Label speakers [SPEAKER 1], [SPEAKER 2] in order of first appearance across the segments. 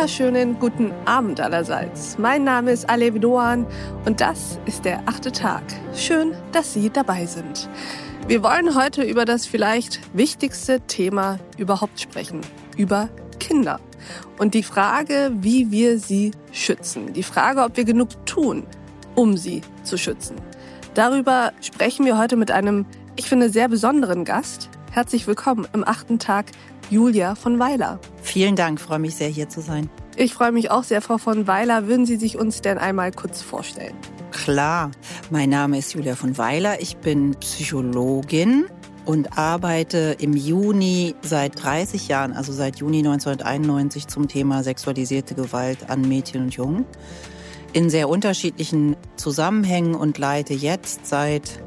[SPEAKER 1] wunderschönen guten Abend allerseits. Mein Name ist Alev Doan und das ist der achte Tag. Schön, dass Sie dabei sind. Wir wollen heute über das vielleicht wichtigste Thema überhaupt sprechen. Über Kinder. Und die Frage, wie wir sie schützen. Die Frage, ob wir genug tun, um sie zu schützen. Darüber sprechen wir heute mit einem, ich finde, sehr besonderen Gast. Herzlich willkommen im achten Tag, Julia von Weiler.
[SPEAKER 2] Vielen Dank, freue mich sehr, hier zu sein.
[SPEAKER 1] Ich freue mich auch sehr, Frau von Weiler. Würden Sie sich uns denn einmal kurz vorstellen?
[SPEAKER 2] Klar, mein Name ist Julia von Weiler. Ich bin Psychologin und arbeite im Juni seit 30 Jahren, also seit Juni 1991, zum Thema sexualisierte Gewalt an Mädchen und Jungen in sehr unterschiedlichen Zusammenhängen und leite jetzt seit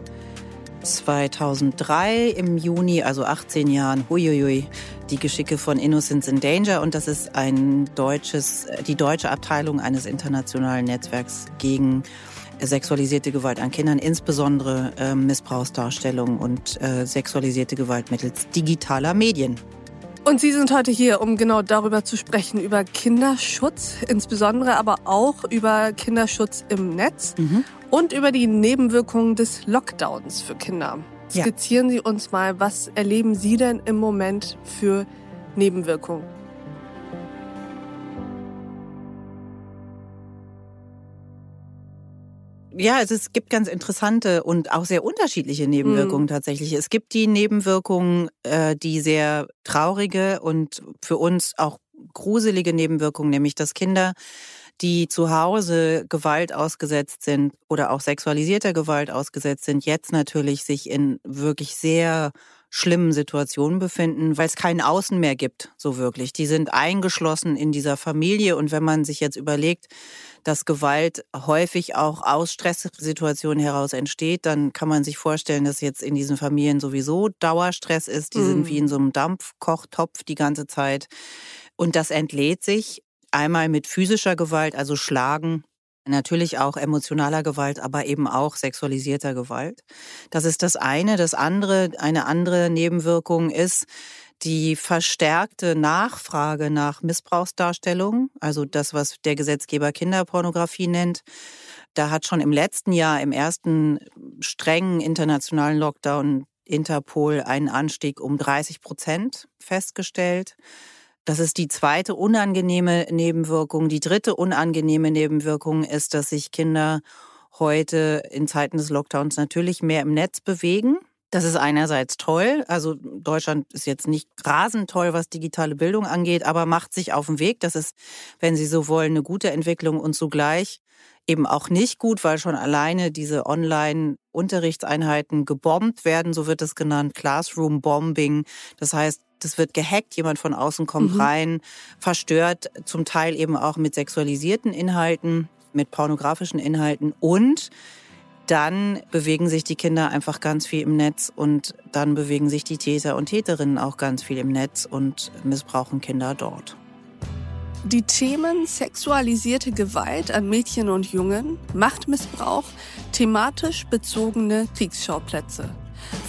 [SPEAKER 2] 2003 im Juni, also 18 Jahren, huiuiui, die Geschicke von Innocence in Danger und das ist ein deutsches, die deutsche Abteilung eines internationalen Netzwerks gegen sexualisierte Gewalt an Kindern, insbesondere äh, Missbrauchsdarstellung und äh, sexualisierte Gewalt mittels digitaler Medien.
[SPEAKER 1] Und Sie sind heute hier, um genau darüber zu sprechen, über Kinderschutz, insbesondere aber auch über Kinderschutz im Netz mhm. und über die Nebenwirkungen des Lockdowns für Kinder. Skizzieren ja. Sie uns mal, was erleben Sie denn im Moment für Nebenwirkungen?
[SPEAKER 2] Ja, also es gibt ganz interessante und auch sehr unterschiedliche Nebenwirkungen mhm. tatsächlich. Es gibt die Nebenwirkungen, äh, die sehr traurige und für uns auch gruselige Nebenwirkungen, nämlich dass Kinder, die zu Hause Gewalt ausgesetzt sind oder auch sexualisierter Gewalt ausgesetzt sind, jetzt natürlich sich in wirklich sehr schlimmen Situationen befinden, weil es kein Außen mehr gibt, so wirklich. Die sind eingeschlossen in dieser Familie und wenn man sich jetzt überlegt, dass Gewalt häufig auch aus Stresssituationen heraus entsteht, dann kann man sich vorstellen, dass jetzt in diesen Familien sowieso Dauerstress ist. Die mhm. sind wie in so einem Dampfkochtopf die ganze Zeit. Und das entlädt sich einmal mit physischer Gewalt, also Schlagen, Natürlich auch emotionaler Gewalt, aber eben auch sexualisierter Gewalt. Das ist das eine. Das andere, eine andere Nebenwirkung ist, die verstärkte Nachfrage nach Missbrauchsdarstellung, also das, was der Gesetzgeber Kinderpornografie nennt, da hat schon im letzten Jahr, im ersten strengen internationalen Lockdown, Interpol einen Anstieg um 30 Prozent festgestellt. Das ist die zweite unangenehme Nebenwirkung. Die dritte unangenehme Nebenwirkung ist, dass sich Kinder heute in Zeiten des Lockdowns natürlich mehr im Netz bewegen. Das ist einerseits toll. Also Deutschland ist jetzt nicht rasend toll, was digitale Bildung angeht, aber macht sich auf den Weg. Das ist, wenn Sie so wollen, eine gute Entwicklung und zugleich eben auch nicht gut, weil schon alleine diese Online-Unterrichtseinheiten gebombt werden, so wird es genannt, Classroom-Bombing. Das heißt, das wird gehackt, jemand von außen kommt mhm. rein, verstört, zum Teil eben auch mit sexualisierten Inhalten, mit pornografischen Inhalten und dann bewegen sich die Kinder einfach ganz viel im Netz und dann bewegen sich die Täter und Täterinnen auch ganz viel im Netz und missbrauchen Kinder dort.
[SPEAKER 1] Die Themen sexualisierte Gewalt an Mädchen und Jungen, Machtmissbrauch, thematisch bezogene Kriegsschauplätze.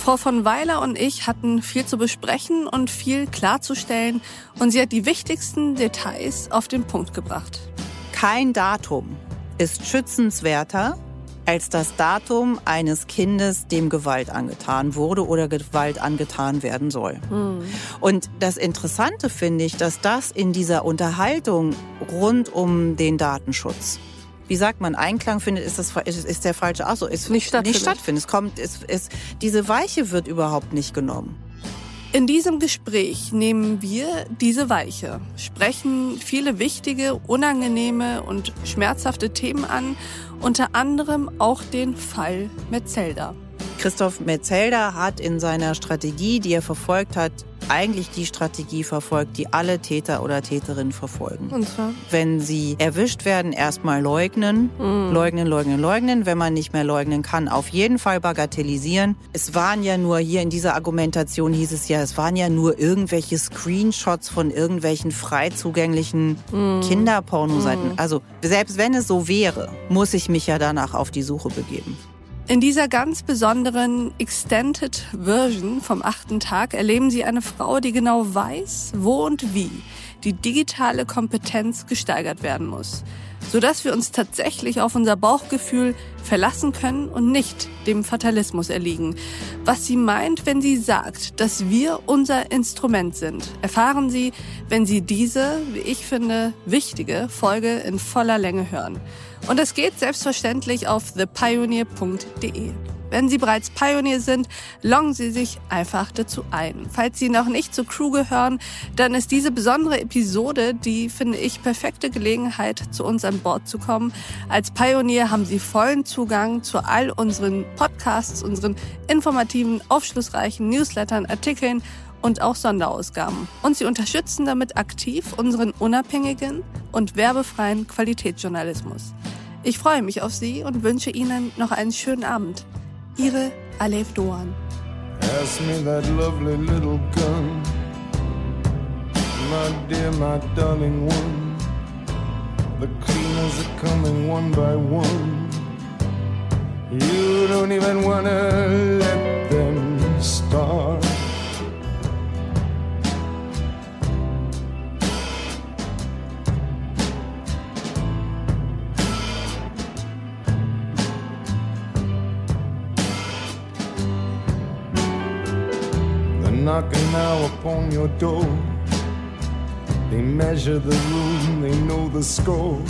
[SPEAKER 1] Frau von Weiler und ich hatten viel zu besprechen und viel klarzustellen und sie hat die wichtigsten Details auf den Punkt gebracht.
[SPEAKER 2] Kein Datum ist schützenswerter als das Datum eines Kindes, dem Gewalt angetan wurde oder Gewalt angetan werden soll. Mhm. Und das Interessante finde ich, dass das in dieser Unterhaltung rund um den Datenschutz wie sagt man, Einklang findet, ist, das, ist, ist der falsche Ausdruck. Ist nicht stattfindet. Nicht stattfindet. Es kommt, ist, ist, diese Weiche wird überhaupt nicht genommen.
[SPEAKER 1] In diesem Gespräch nehmen wir diese Weiche, sprechen viele wichtige, unangenehme und schmerzhafte Themen an, unter anderem auch den Fall Metzelda.
[SPEAKER 2] Christoph Metzelder hat in seiner Strategie, die er verfolgt hat, eigentlich die Strategie verfolgt, die alle Täter oder Täterinnen verfolgen. Und zwar? Wenn sie erwischt werden, erstmal leugnen, mhm. leugnen, leugnen, leugnen. Wenn man nicht mehr leugnen kann, auf jeden Fall bagatellisieren. Es waren ja nur hier in dieser Argumentation hieß es ja, es waren ja nur irgendwelche Screenshots von irgendwelchen frei zugänglichen mhm. Kinderpornoseiten. Mhm. Also selbst wenn es so wäre, muss ich mich ja danach auf die Suche begeben.
[SPEAKER 1] In dieser ganz besonderen Extended Version vom achten Tag erleben Sie eine Frau, die genau weiß, wo und wie die digitale Kompetenz gesteigert werden muss, sodass wir uns tatsächlich auf unser Bauchgefühl verlassen können und nicht dem Fatalismus erliegen. Was sie meint, wenn sie sagt, dass wir unser Instrument sind, erfahren Sie, wenn Sie diese, wie ich finde, wichtige Folge in voller Länge hören. Und es geht selbstverständlich auf thepioneer.de. Wenn Sie bereits Pioneer sind, loggen Sie sich einfach dazu ein. Falls Sie noch nicht zur Crew gehören, dann ist diese besondere Episode die, finde ich, perfekte Gelegenheit, zu uns an Bord zu kommen. Als Pioneer haben Sie vollen Zugang zu all unseren Podcasts, unseren informativen, aufschlussreichen Newslettern, Artikeln und auch Sonderausgaben. Und sie unterstützen damit aktiv unseren unabhängigen und werbefreien Qualitätsjournalismus. Ich freue mich auf Sie und wünsche Ihnen noch einen schönen Abend. Ihre Alef Doan.
[SPEAKER 3] Pass me that lovely little gun, my dear, my darling one. The cleaners are coming one by one. You don't even wanna let them start. Knocking now upon your door. They measure the room, they know the score.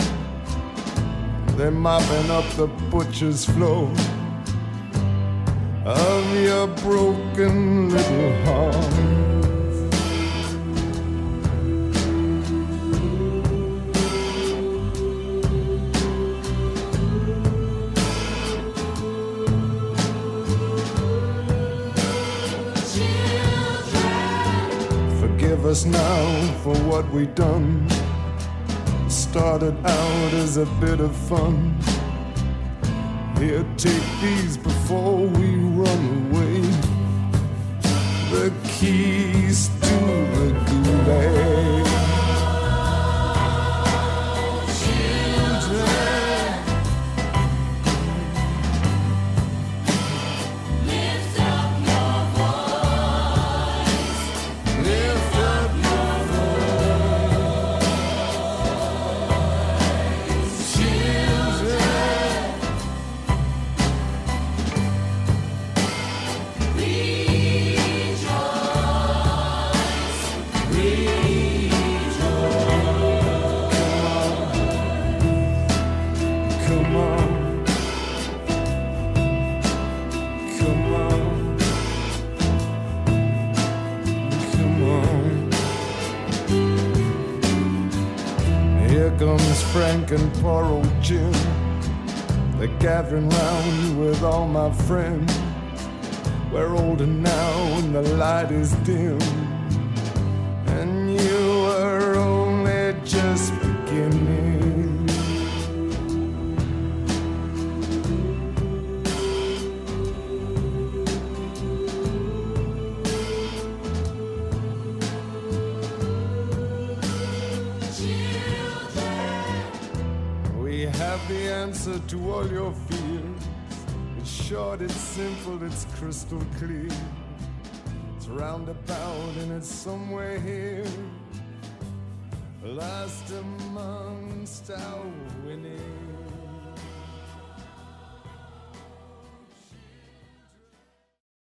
[SPEAKER 3] They're mopping up the butcher's floor of your broken little heart. Us now for what we done. Started out as a bit of fun. Here, take these before we run away. The keys And poor old Jim. They're gathering round with all my friends. We're older now and the light is dim. Answer to all your fears. It's short, it's simple, it's crystal clear. It's roundabout and it's somewhere here. Last amongst our winning.